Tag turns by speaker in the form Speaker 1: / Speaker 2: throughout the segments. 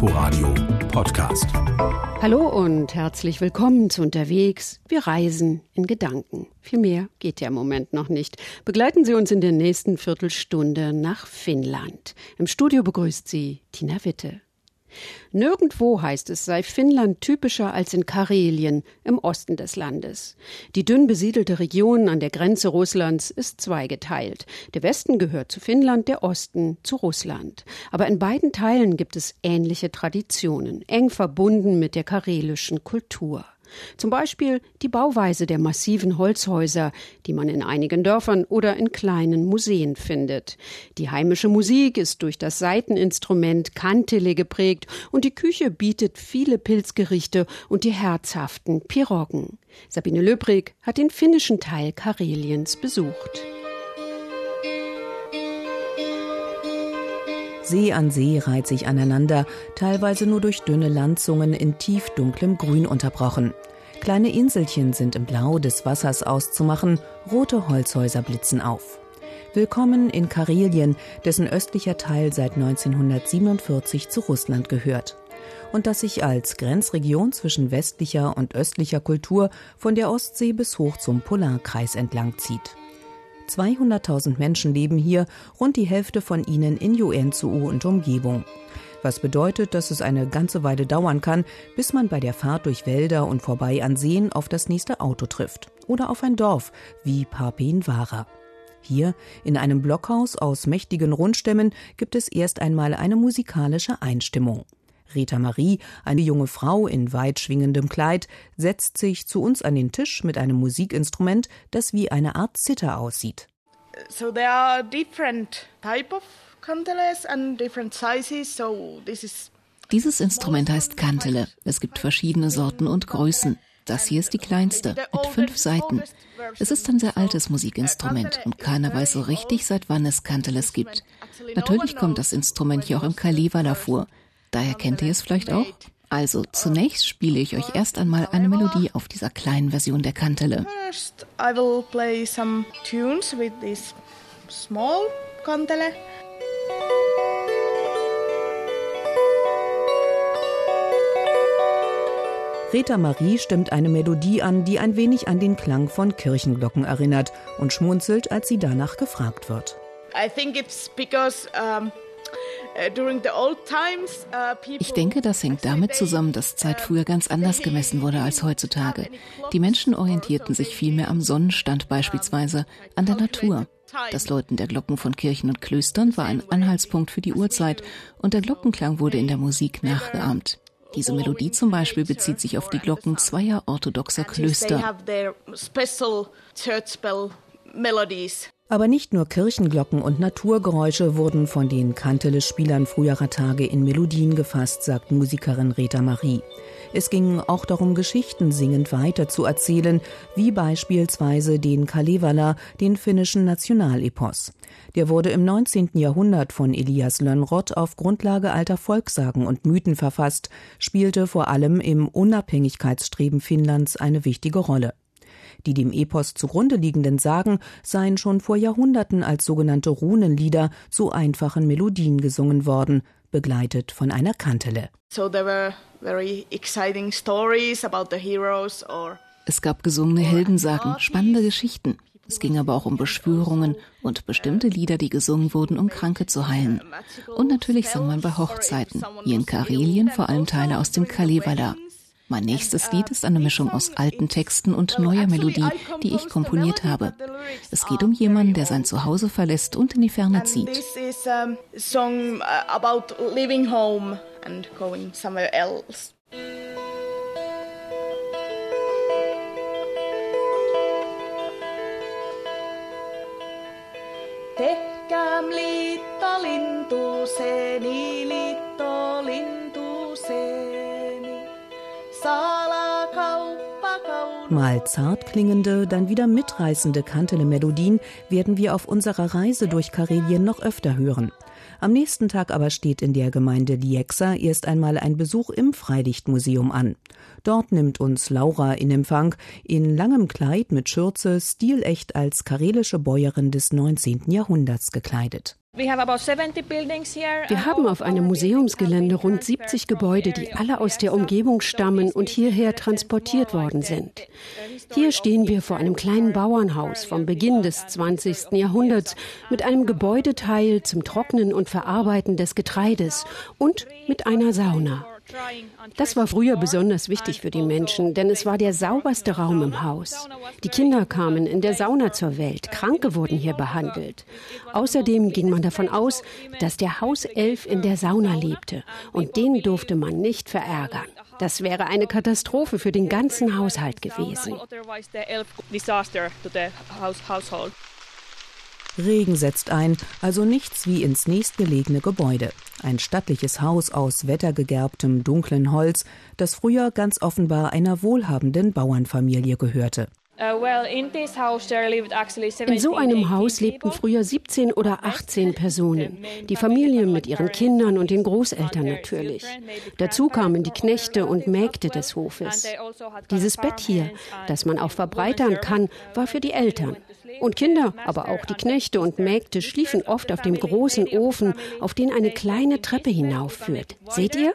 Speaker 1: Inforadio Podcast.
Speaker 2: Hallo und herzlich willkommen zu Unterwegs. Wir reisen in Gedanken. Viel mehr geht ja im Moment noch nicht. Begleiten Sie uns in der nächsten Viertelstunde nach Finnland. Im Studio begrüßt Sie Tina Witte. Nirgendwo heißt es, sei Finnland typischer als in Karelien im Osten des Landes. Die dünn besiedelte Region an der Grenze Russlands ist zweigeteilt. Der Westen gehört zu Finnland, der Osten zu Russland. Aber in beiden Teilen gibt es ähnliche Traditionen, eng verbunden mit der karelischen Kultur. Zum Beispiel die Bauweise der massiven Holzhäuser, die man in einigen Dörfern oder in kleinen Museen findet. Die heimische Musik ist durch das Saiteninstrument Kantele geprägt und die Küche bietet viele Pilzgerichte und die herzhaften Piroggen. Sabine Löbrig hat den finnischen Teil Kareliens besucht.
Speaker 3: See an See reiht sich aneinander, teilweise nur durch dünne Landzungen in tief dunklem Grün unterbrochen. Kleine Inselchen sind im Blau des Wassers auszumachen, rote Holzhäuser blitzen auf. Willkommen in Karelien, dessen östlicher Teil seit 1947 zu Russland gehört und das sich als Grenzregion zwischen westlicher und östlicher Kultur von der Ostsee bis hoch zum Polarkreis entlang zieht. 200.000 Menschen leben hier, rund die Hälfte von ihnen in Joensuu und Umgebung. Was bedeutet, dass es eine ganze Weile dauern kann, bis man bei der Fahrt durch Wälder und vorbei an Seen auf das nächste Auto trifft oder auf ein Dorf wie Parpenvara. Hier, in einem Blockhaus aus mächtigen Rundstämmen, gibt es erst einmal eine musikalische Einstimmung. Rita Marie, eine junge Frau in weit schwingendem Kleid, setzt sich zu uns an den Tisch mit einem Musikinstrument, das wie eine Art Zither aussieht.
Speaker 4: So there are different type of kanteles and different sizes, so this is
Speaker 5: dieses Instrument heißt Kantele. Es gibt verschiedene Sorten und Größen. Das hier ist die kleinste, mit fünf Saiten. Es ist ein sehr altes Musikinstrument und keiner weiß so richtig, seit wann es Kanteles gibt. Natürlich kommt das Instrument hier auch im Kalevala vor. Daher kennt ihr es vielleicht auch? Also zunächst spiele ich euch erst einmal eine Melodie auf dieser kleinen Version der Kantele.
Speaker 4: First I will play some tunes with this small kantele.
Speaker 3: Rita Marie stimmt eine Melodie an, die ein wenig an den Klang von Kirchenglocken erinnert und schmunzelt, als sie danach gefragt wird.
Speaker 4: I think it's because um,
Speaker 5: ich denke, das hängt damit zusammen, dass Zeit früher ganz anders gemessen wurde als heutzutage. Die Menschen orientierten sich vielmehr am Sonnenstand beispielsweise, an der Natur. Das Läuten der Glocken von Kirchen und Klöstern war ein Anhaltspunkt für die Uhrzeit und der Glockenklang wurde in der Musik nachgeahmt. Diese Melodie zum Beispiel bezieht sich auf die Glocken zweier orthodoxer Klöster.
Speaker 3: Aber nicht nur Kirchenglocken und Naturgeräusche wurden von den Kantele-Spielern früherer Tage in Melodien gefasst, sagt Musikerin Rita Marie. Es ging auch darum, Geschichten singend weiter zu erzählen, wie beispielsweise den Kalevala, den finnischen Nationalepos. Der wurde im 19. Jahrhundert von Elias Lönnrott auf Grundlage alter Volkssagen und Mythen verfasst, spielte vor allem im Unabhängigkeitsstreben Finnlands eine wichtige Rolle. Die dem Epos zugrunde liegenden Sagen seien schon vor Jahrhunderten als sogenannte Runenlieder zu einfachen Melodien gesungen worden, begleitet von einer Kantele.
Speaker 4: So there were very exciting stories about the heroes or
Speaker 5: es gab gesungene Heldensagen, spannende Geschichten. Es ging aber auch um Beschwörungen und bestimmte Lieder, die gesungen wurden, um Kranke zu heilen. Und natürlich sang man bei Hochzeiten, hier in Karelien vor allem Teile aus dem Kalevala. Mein nächstes Lied ist eine Mischung aus alten Texten und neuer Melodie, die ich komponiert habe. Es geht um jemanden, der sein Zuhause verlässt und in die Ferne zieht.
Speaker 4: Song uh, about leaving home and going somewhere else. Tehkääm liitto lintuseeni,
Speaker 3: Mal zart klingende, dann wieder mitreißende Kantele-Melodien werden wir auf unserer Reise durch Karelien noch öfter hören. Am nächsten Tag aber steht in der Gemeinde Lieksa erst einmal ein Besuch im Freilichtmuseum an. Dort nimmt uns Laura in Empfang, in langem Kleid mit Schürze, stilecht als karelische Bäuerin des 19. Jahrhunderts gekleidet.
Speaker 2: Wir haben auf einem Museumsgelände rund 70 Gebäude, die alle aus der Umgebung stammen und hierher transportiert worden sind. Hier stehen wir vor einem kleinen Bauernhaus vom Beginn des 20. Jahrhunderts mit einem Gebäudeteil zum Trocknen und Verarbeiten des Getreides und mit einer Sauna. Das war früher besonders wichtig für die Menschen, denn es war der sauberste Raum im Haus. Die Kinder kamen in der Sauna zur Welt, Kranke wurden hier behandelt. Außerdem ging man davon aus, dass der Hauself in der Sauna lebte und den durfte man nicht verärgern. Das wäre eine Katastrophe für den ganzen Haushalt gewesen.
Speaker 3: Regen setzt ein, also nichts wie ins nächstgelegene Gebäude. Ein stattliches Haus aus wettergegerbtem dunklen Holz, das früher ganz offenbar einer wohlhabenden Bauernfamilie gehörte.
Speaker 2: Uh, In so einem Haus lebten früher 17 oder 18 Personen. Die Familie mit ihren Kindern und den Großeltern natürlich. Dazu kamen die Knechte und Mägde des Hofes. Also Dieses Bett hier, das man auch verbreitern kann, war für die Eltern. Und Kinder, aber auch die Knechte und Mägde schliefen oft auf dem großen Ofen, auf den eine kleine Treppe hinaufführt. Seht ihr?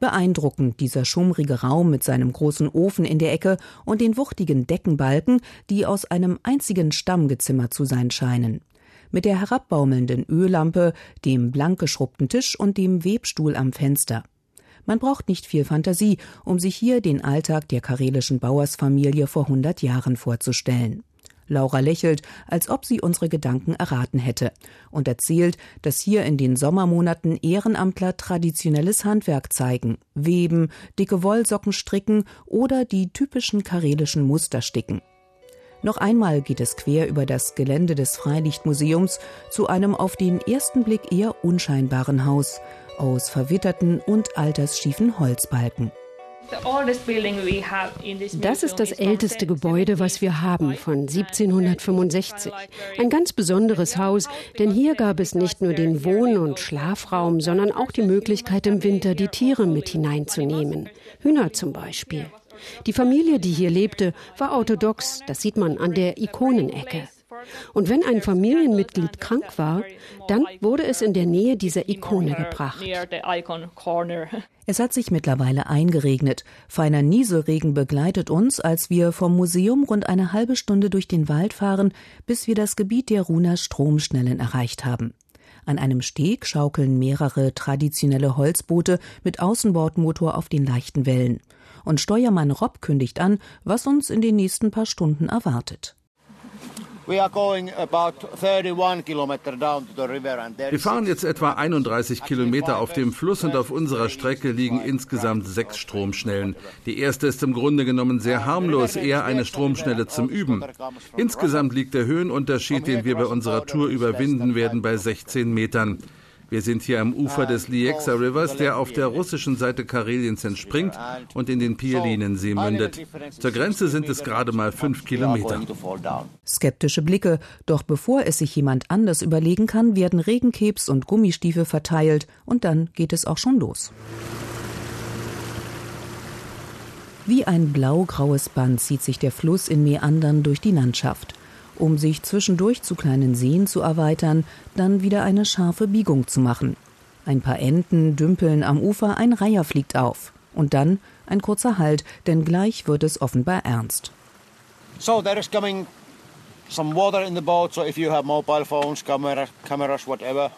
Speaker 3: Beeindruckend dieser schummrige Raum mit seinem großen Ofen in der Ecke und den wuchtigen Deckenbalken, die aus einem einzigen Stamm gezimmert zu sein scheinen. Mit der herabbaumelnden Öllampe, dem blank geschrubbten Tisch und dem Webstuhl am Fenster. Man braucht nicht viel Fantasie, um sich hier den Alltag der karelischen Bauersfamilie vor hundert Jahren vorzustellen. Laura lächelt, als ob sie unsere Gedanken erraten hätte und erzählt, dass hier in den Sommermonaten Ehrenamtler traditionelles Handwerk zeigen, weben, dicke Wollsocken stricken oder die typischen karelischen Muster sticken. Noch einmal geht es quer über das Gelände des Freilichtmuseums zu einem auf den ersten Blick eher unscheinbaren Haus, aus verwitterten und altersschiefen Holzbalken.
Speaker 2: Das ist das älteste Gebäude, was wir haben, von 1765. Ein ganz besonderes Haus, denn hier gab es nicht nur den Wohn- und Schlafraum, sondern auch die Möglichkeit, im Winter die Tiere mit hineinzunehmen. Hühner zum Beispiel. Die Familie, die hier lebte, war orthodox, das sieht man an der Ikonenecke. Und wenn ein Familienmitglied krank war, dann wurde es in der Nähe dieser Ikone gebracht.
Speaker 3: Es hat sich mittlerweile eingeregnet. Feiner Nieselregen begleitet uns, als wir vom Museum rund eine halbe Stunde durch den Wald fahren, bis wir das Gebiet der Runer Stromschnellen erreicht haben. An einem Steg schaukeln mehrere traditionelle Holzboote mit Außenbordmotor auf den leichten Wellen. Und Steuermann Rob kündigt an, was uns in den nächsten paar Stunden erwartet.
Speaker 6: Wir fahren jetzt etwa 31 Kilometer auf dem Fluss und auf unserer Strecke liegen insgesamt sechs Stromschnellen. Die erste ist im Grunde genommen sehr harmlos, eher eine Stromschnelle zum Üben. Insgesamt liegt der Höhenunterschied, den wir bei unserer Tour überwinden werden, bei 16 Metern. Wir sind hier am Ufer des Liexa Rivers, der auf der russischen Seite Kareliens entspringt und in den Pielinensee mündet. Zur Grenze sind es gerade mal fünf Kilometer.
Speaker 3: Skeptische Blicke, doch bevor es sich jemand anders überlegen kann, werden Regenkebs und Gummistiefel verteilt und dann geht es auch schon los. Wie ein blau-graues Band zieht sich der Fluss in Meandern durch die Landschaft um sich zwischendurch zu kleinen Seen zu erweitern, dann wieder eine scharfe Biegung zu machen. Ein paar Enten dümpeln am Ufer, ein Reiher fliegt auf. Und dann ein kurzer Halt, denn gleich wird es offenbar ernst.
Speaker 6: So there is coming some water in the boat, so if you have mobile phones, camera, cameras, whatever,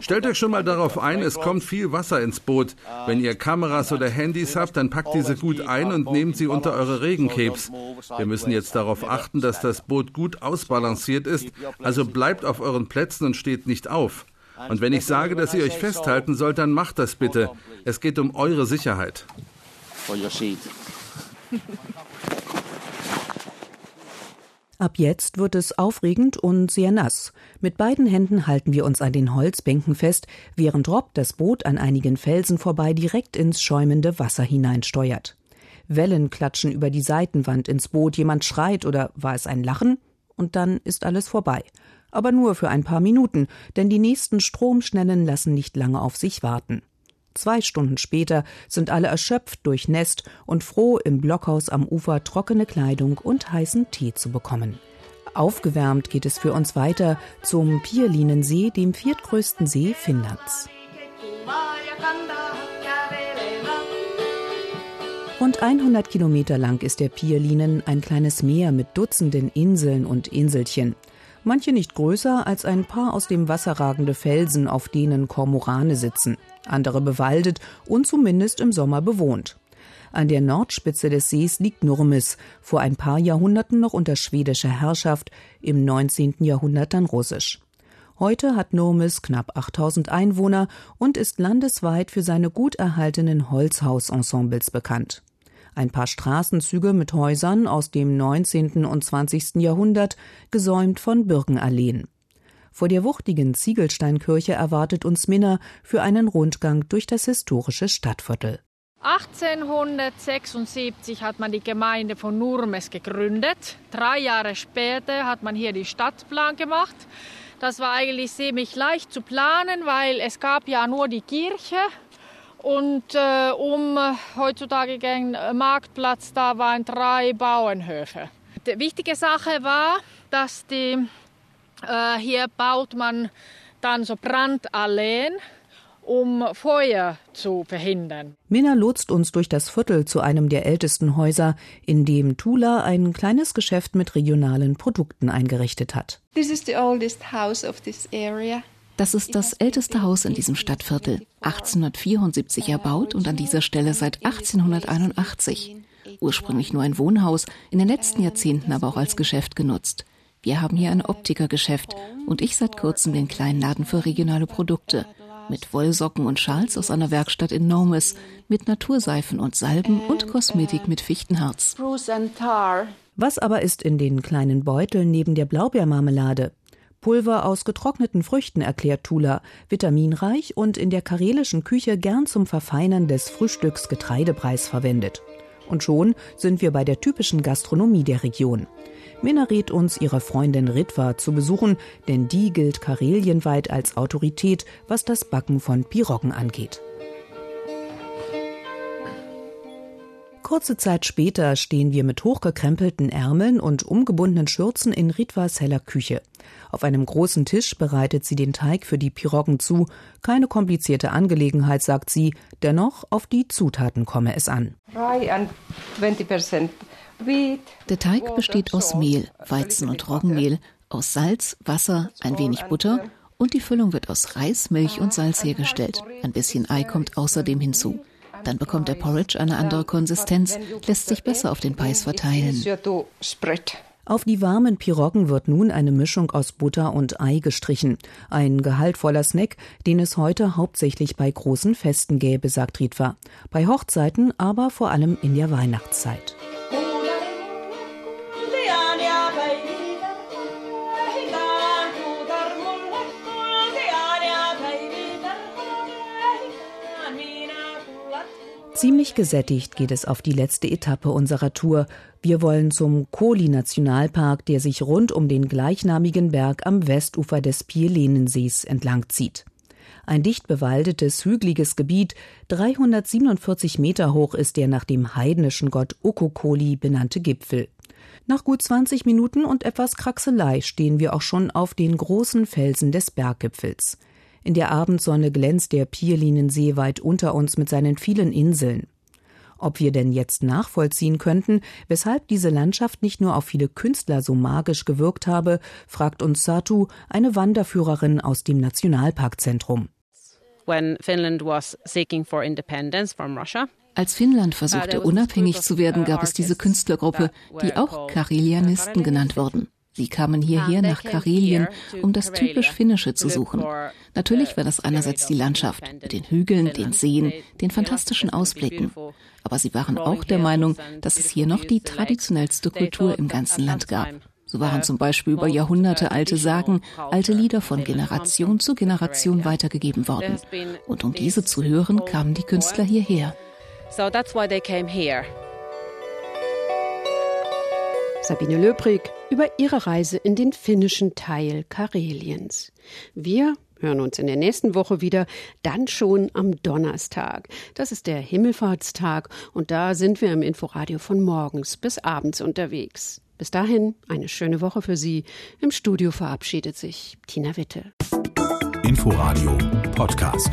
Speaker 1: Stellt euch schon mal darauf ein, es kommt viel Wasser ins Boot. Wenn ihr Kameras oder Handys habt, dann packt diese gut ein und nehmt sie unter eure Regencapes. Wir müssen jetzt darauf achten, dass das Boot gut ausbalanciert ist, also bleibt auf euren Plätzen und steht nicht auf. Und wenn ich sage, dass ihr euch festhalten sollt, dann macht das bitte. Es geht um eure Sicherheit.
Speaker 3: Ab jetzt wird es aufregend und sehr nass. Mit beiden Händen halten wir uns an den Holzbänken fest, während Rob das Boot an einigen Felsen vorbei direkt ins schäumende Wasser hineinsteuert. Wellen klatschen über die Seitenwand ins Boot, jemand schreit oder war es ein Lachen? Und dann ist alles vorbei. Aber nur für ein paar Minuten, denn die nächsten Stromschnellen lassen nicht lange auf sich warten. Zwei Stunden später sind alle erschöpft, durchnässt und froh, im Blockhaus am Ufer trockene Kleidung und heißen Tee zu bekommen. Aufgewärmt geht es für uns weiter zum Pierlinensee, dem viertgrößten See Finnlands. Rund 100 Kilometer lang ist der Pierlinen ein kleines Meer mit Dutzenden Inseln und Inselchen. Manche nicht größer als ein paar aus dem Wasser ragende Felsen, auf denen Kormorane sitzen. Andere bewaldet und zumindest im Sommer bewohnt. An der Nordspitze des Sees liegt Nurmes, vor ein paar Jahrhunderten noch unter schwedischer Herrschaft, im 19. Jahrhundert dann russisch. Heute hat Nurmes knapp 8000 Einwohner und ist landesweit für seine gut erhaltenen Holzhausensembles bekannt. Ein paar Straßenzüge mit Häusern aus dem 19. und 20. Jahrhundert, gesäumt von Birkenalleen. Vor der wuchtigen Ziegelsteinkirche erwartet uns Minna für einen Rundgang durch das historische Stadtviertel.
Speaker 7: 1876 hat man die Gemeinde von Nurmes gegründet. Drei Jahre später hat man hier die Stadtplan gemacht. Das war eigentlich ziemlich leicht zu planen, weil es gab ja nur die Kirche und äh, um heutzutage den Marktplatz da waren drei Bauernhöfe. Die wichtige Sache war, dass die, äh, hier baut man dann so Brandalleen um Feuer zu verhindern.
Speaker 3: Minna lotst uns durch das Viertel zu einem der ältesten Häuser, in dem Tula ein kleines Geschäft mit regionalen Produkten eingerichtet hat.
Speaker 5: Das ist das älteste Haus in diesem Stadtviertel, 1874 erbaut und an dieser Stelle seit 1881. Ursprünglich nur ein Wohnhaus, in den letzten Jahrzehnten aber auch als Geschäft genutzt. Wir haben hier ein Optikergeschäft und ich seit kurzem den kleinen Laden für regionale Produkte mit Wollsocken und Schals aus einer Werkstatt in Nomes, mit Naturseifen und Salben und Kosmetik mit Fichtenharz.
Speaker 3: Was aber ist in den kleinen Beuteln neben der Blaubeermarmelade? Pulver aus getrockneten Früchten, erklärt Tula, vitaminreich und in der karelischen Küche gern zum Verfeinern des Frühstücks Getreidepreis verwendet. Und schon sind wir bei der typischen Gastronomie der Region. Minna rät uns, ihre Freundin Ritva zu besuchen, denn die gilt karelienweit als Autorität, was das Backen von Piroggen angeht. Kurze Zeit später stehen wir mit hochgekrempelten Ärmeln und umgebundenen Schürzen in Ritvas heller Küche. Auf einem großen Tisch bereitet sie den Teig für die Piroggen zu. Keine komplizierte Angelegenheit, sagt sie, dennoch auf die Zutaten komme es an.
Speaker 5: Rye 20% der Teig besteht aus Mehl, Weizen- und Roggenmehl, aus Salz, Wasser, ein wenig Butter und die Füllung wird aus Reis, Milch und Salz hergestellt. Ein bisschen Ei kommt außerdem hinzu. Dann bekommt der Porridge eine andere Konsistenz, lässt sich besser auf den Peis verteilen.
Speaker 3: Auf die warmen Piroggen wird nun eine Mischung aus Butter und Ei gestrichen. Ein gehaltvoller Snack, den es heute hauptsächlich bei großen Festen gäbe, sagt Ritva. Bei Hochzeiten aber vor allem in der Weihnachtszeit. Ziemlich gesättigt geht es auf die letzte Etappe unserer Tour. Wir wollen zum Koli-Nationalpark, der sich rund um den gleichnamigen Berg am Westufer des Pierlenensees entlangzieht. Ein dicht bewaldetes, hügeliges Gebiet, 347 Meter hoch ist der nach dem heidnischen Gott Okokoli benannte Gipfel. Nach gut 20 Minuten und etwas Kraxelei stehen wir auch schon auf den großen Felsen des Berggipfels. In der Abendsonne glänzt der Pierlinensee weit unter uns mit seinen vielen Inseln. Ob wir denn jetzt nachvollziehen könnten, weshalb diese Landschaft nicht nur auf viele Künstler so magisch gewirkt habe, fragt uns Satu, eine Wanderführerin aus dem Nationalparkzentrum.
Speaker 5: als Finnland versuchte, unabhängig zu werden, gab es diese Künstlergruppe, die auch Karelianisten genannt wurden. Sie kamen hierher nach Karelien, um das typisch Finnische zu suchen. Natürlich war das einerseits die Landschaft mit den Hügeln, den Seen, den fantastischen Ausblicken. Aber sie waren auch der Meinung, dass es hier noch die traditionellste Kultur im ganzen Land gab. So waren zum Beispiel über Jahrhunderte alte Sagen, alte Lieder von Generation zu Generation weitergegeben worden. Und um diese zu hören, kamen die Künstler hierher. So that's why they came here.
Speaker 2: Sabine Löbrig über ihre Reise in den finnischen Teil Kareliens. Wir hören uns in der nächsten Woche wieder, dann schon am Donnerstag. Das ist der Himmelfahrtstag und da sind wir im Inforadio von morgens bis abends unterwegs. Bis dahin eine schöne Woche für Sie. Im Studio verabschiedet sich Tina Witte.
Speaker 8: Inforadio Podcast.